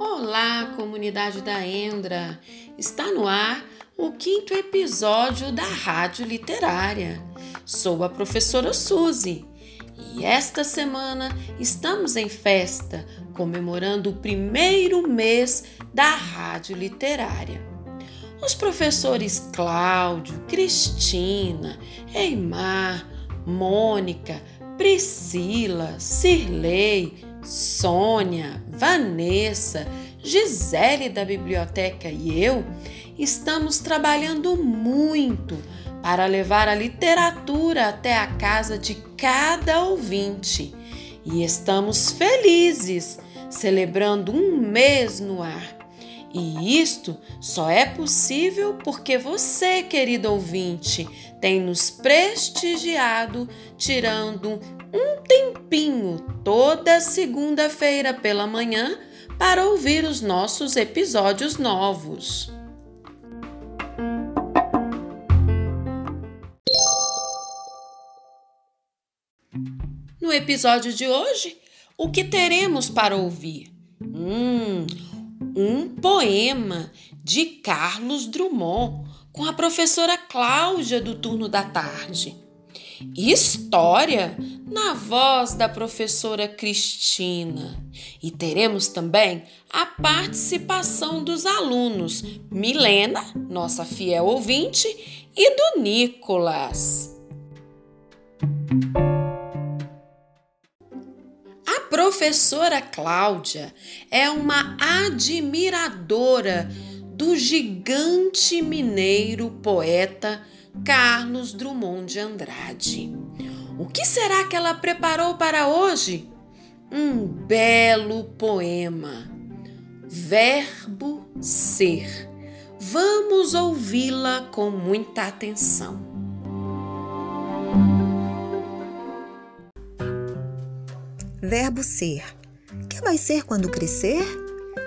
Olá, comunidade da Endra! Está no ar o quinto episódio da Rádio Literária. Sou a professora Suzy e esta semana estamos em festa, comemorando o primeiro mês da Rádio Literária. Os professores Cláudio, Cristina, Eimar, Mônica, Priscila, Cirlei, Sônia, Vanessa, Gisele da biblioteca e eu estamos trabalhando muito para levar a literatura até a casa de cada ouvinte. E estamos felizes celebrando um mês no ar. E isto só é possível porque você, querido ouvinte, tem nos prestigiado tirando um tempinho toda segunda-feira pela manhã para ouvir os nossos episódios novos. No episódio de hoje, o que teremos para ouvir? Hum, um poema de Carlos Drummond com a professora Cláudia do turno da tarde. História na voz da professora Cristina. E teremos também a participação dos alunos Milena, nossa fiel ouvinte, e do Nicolas. A professora Cláudia é uma admiradora do gigante mineiro poeta Carlos Drummond de Andrade. O que será que ela preparou para hoje? Um belo poema. Verbo ser. Vamos ouvi-la com muita atenção. Verbo ser. Que vai ser quando crescer?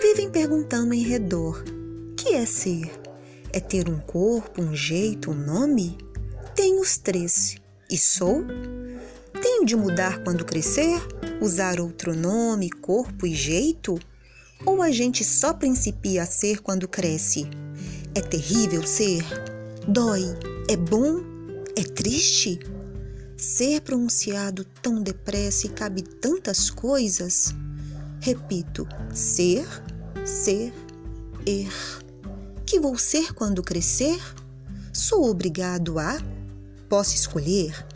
Vivem perguntando em redor. Que é ser? É ter um corpo, um jeito, um nome? Tenho os três. E sou? Tenho de mudar quando crescer? Usar outro nome, corpo e jeito? Ou a gente só principia a ser quando cresce? É terrível ser? Dói? É bom? É triste? Ser pronunciado tão depressa e cabe tantas coisas? Repito: ser, ser, er que vou ser quando crescer? Sou obrigado a? Posso escolher?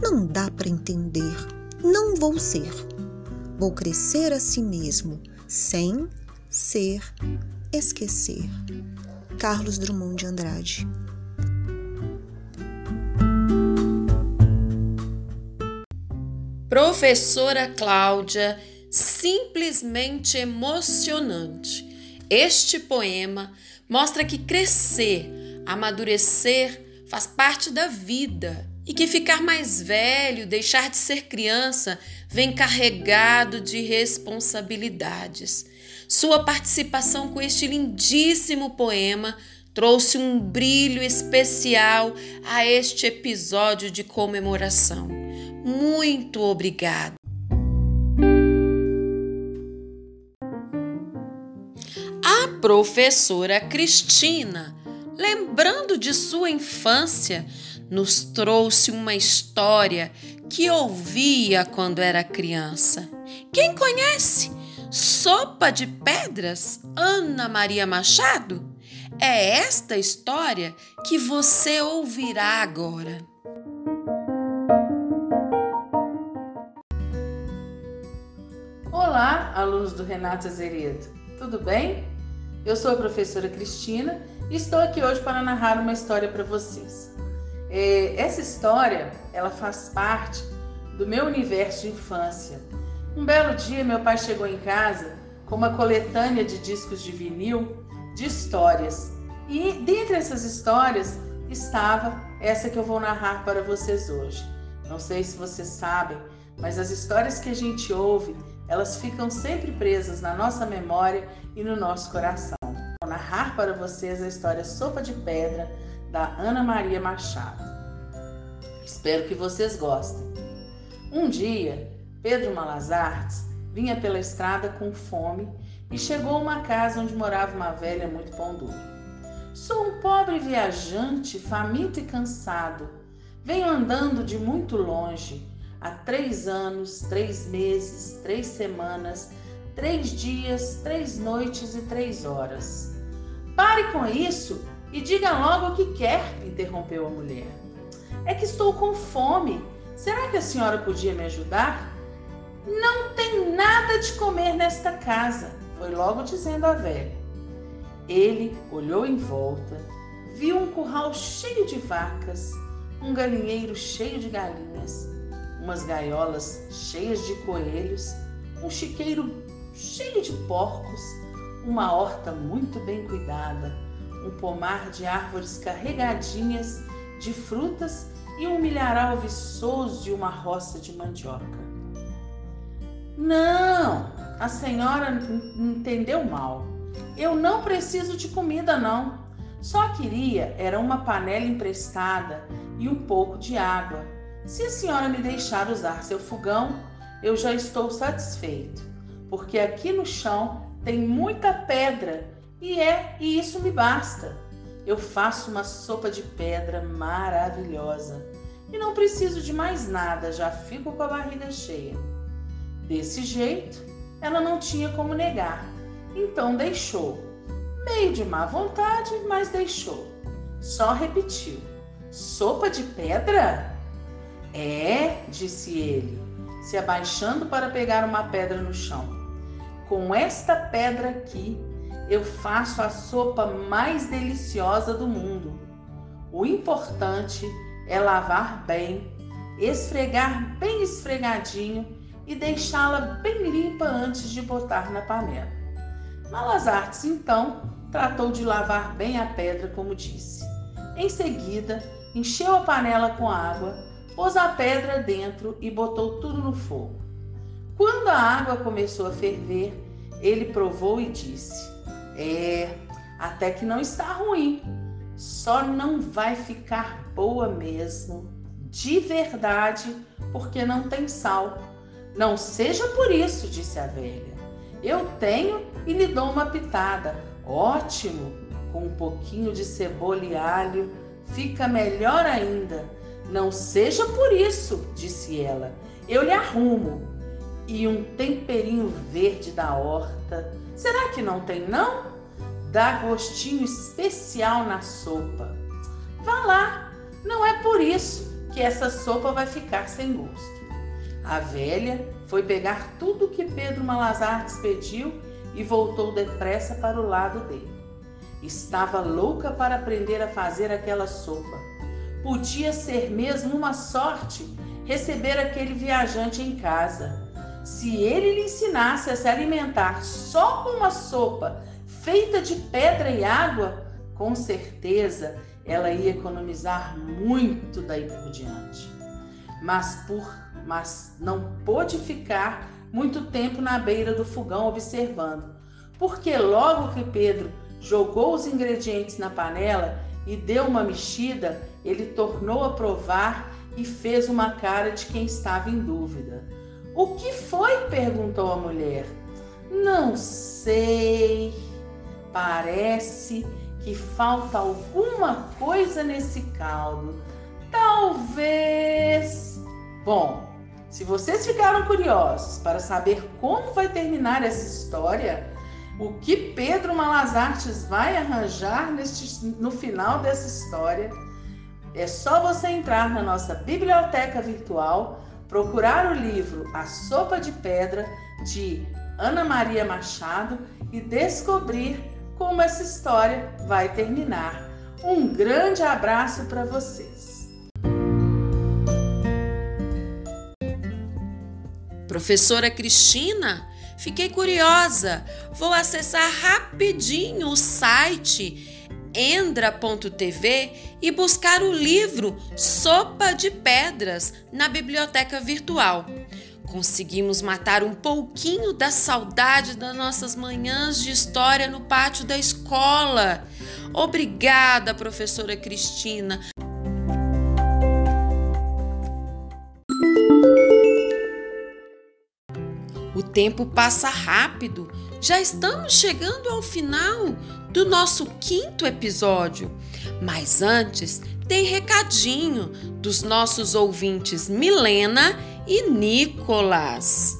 Não dá para entender. Não vou ser. Vou crescer a si mesmo, sem ser, esquecer. Carlos Drummond de Andrade. Professora Cláudia, simplesmente emocionante. Este poema mostra que crescer, amadurecer faz parte da vida e que ficar mais velho, deixar de ser criança, vem carregado de responsabilidades. Sua participação com este lindíssimo poema trouxe um brilho especial a este episódio de comemoração. Muito obrigada. Professora Cristina, lembrando de sua infância, nos trouxe uma história que ouvia quando era criança. Quem conhece? Sopa de Pedras, Ana Maria Machado? É esta história que você ouvirá agora. Olá, alunos do Renato Azeredo. Tudo bem? Eu sou a professora Cristina e estou aqui hoje para narrar uma história para vocês. É, essa história, ela faz parte do meu universo de infância. Um belo dia, meu pai chegou em casa com uma coletânea de discos de vinil de histórias. E dentre essas histórias estava essa que eu vou narrar para vocês hoje. Não sei se vocês sabem, mas as histórias que a gente ouve, elas ficam sempre presas na nossa memória e no nosso coração narrar para vocês a história Sopa de Pedra da Ana Maria Machado. Espero que vocês gostem. Um dia, Pedro Malazartes vinha pela estrada com fome e chegou a uma casa onde morava uma velha muito pão. Sou um pobre viajante, faminto e cansado. Venho andando de muito longe, há três anos, três meses, três semanas, três dias, três noites e três horas. Pare com isso e diga logo o que quer, interrompeu a mulher. É que estou com fome. Será que a senhora podia me ajudar? Não tem nada de comer nesta casa, foi logo dizendo a velha. Ele olhou em volta, viu um curral cheio de vacas, um galinheiro cheio de galinhas, umas gaiolas cheias de coelhos, um chiqueiro cheio de porcos, uma horta muito bem cuidada, um pomar de árvores carregadinhas de frutas e um milharal viçoso e uma roça de mandioca. Não, a senhora entendeu mal. Eu não preciso de comida, não. Só queria era uma panela emprestada e um pouco de água. Se a senhora me deixar usar seu fogão, eu já estou satisfeito, porque aqui no chão tem muita pedra e é e isso me basta. Eu faço uma sopa de pedra maravilhosa e não preciso de mais nada, já fico com a barriga cheia. Desse jeito, ela não tinha como negar, então deixou. Meio de má vontade, mas deixou. Só repetiu: Sopa de pedra? É, disse ele, se abaixando para pegar uma pedra no chão. Com esta pedra aqui, eu faço a sopa mais deliciosa do mundo. O importante é lavar bem, esfregar bem esfregadinho e deixá-la bem limpa antes de botar na panela. Malazartes então tratou de lavar bem a pedra, como disse. Em seguida, encheu a panela com água, pôs a pedra dentro e botou tudo no fogo. Quando a água começou a ferver, ele provou e disse: É, até que não está ruim, só não vai ficar boa mesmo, de verdade, porque não tem sal. Não seja por isso, disse a velha. Eu tenho e lhe dou uma pitada. Ótimo! Com um pouquinho de cebola e alho, fica melhor ainda. Não seja por isso, disse ela. Eu lhe arrumo. E um temperinho verde da horta. Será que não tem, não? Dá gostinho especial na sopa. Vá lá, não é por isso que essa sopa vai ficar sem gosto. A velha foi pegar tudo que Pedro Malazartes pediu e voltou depressa para o lado dele. Estava louca para aprender a fazer aquela sopa. Podia ser mesmo uma sorte receber aquele viajante em casa. Se ele lhe ensinasse a se alimentar só com uma sopa feita de pedra e água, com certeza ela ia economizar muito daí por diante mas por mas não pôde ficar muito tempo na beira do fogão observando, porque logo que Pedro jogou os ingredientes na panela e deu uma mexida, ele tornou a provar e fez uma cara de quem estava em dúvida. O que foi? perguntou a mulher. Não sei. Parece que falta alguma coisa nesse caldo. Talvez. Bom, se vocês ficaram curiosos para saber como vai terminar essa história, o que Pedro Malazartes vai arranjar neste, no final dessa história, é só você entrar na nossa biblioteca virtual, procurar o livro A Sopa de Pedra, de Ana Maria Machado, e descobrir como essa história vai terminar. Um grande abraço para vocês! Professora Cristina, fiquei curiosa. Vou acessar rapidinho o site endra.tv e buscar o livro Sopa de Pedras na biblioteca virtual. Conseguimos matar um pouquinho da saudade das nossas manhãs de história no pátio da escola. Obrigada, professora Cristina. O tempo passa rápido, já estamos chegando ao final do nosso quinto episódio. Mas antes, tem recadinho dos nossos ouvintes Milena e Nicolas.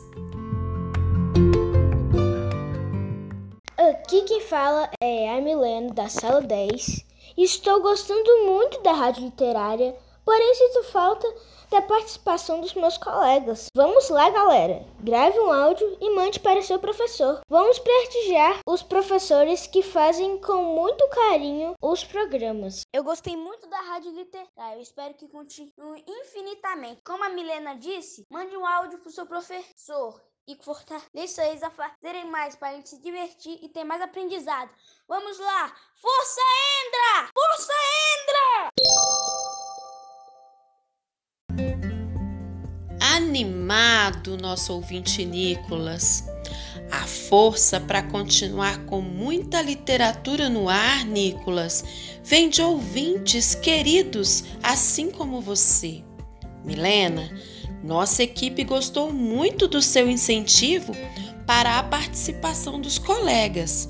Aqui quem fala é a Milena, da sala 10. Estou gostando muito da rádio literária, porém sinto falta da participação dos meus colegas. Vamos lá, galera! Grave um áudio e mande para seu professor. Vamos prestigiar os professores que fazem com muito carinho os programas. Eu gostei muito da rádio literária. Eu espero que continue infinitamente. Como a Milena disse, mande um áudio para o seu professor e fortaleça eles a fazerem mais para a gente se divertir e ter mais aprendizado. Vamos lá! Força, Endra! Força, Endra! Animado, nosso ouvinte Nicolas. A força para continuar com muita literatura no ar, Nicolas, vem de ouvintes queridos, assim como você. Milena, nossa equipe gostou muito do seu incentivo para a participação dos colegas.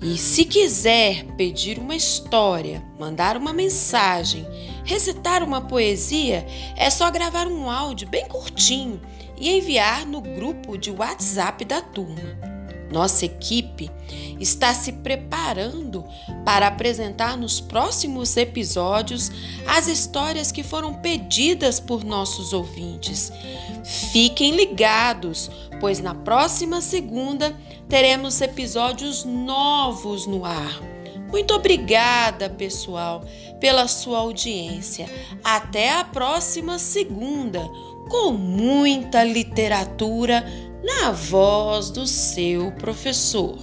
E se quiser pedir uma história, mandar uma mensagem, recitar uma poesia, é só gravar um áudio bem curtinho e enviar no grupo de WhatsApp da turma. Nossa equipe está se preparando para apresentar nos próximos episódios as histórias que foram pedidas por nossos ouvintes. Fiquem ligados, pois na próxima segunda teremos episódios novos no ar. Muito obrigada, pessoal, pela sua audiência. Até a próxima segunda, com muita literatura na voz do seu professor.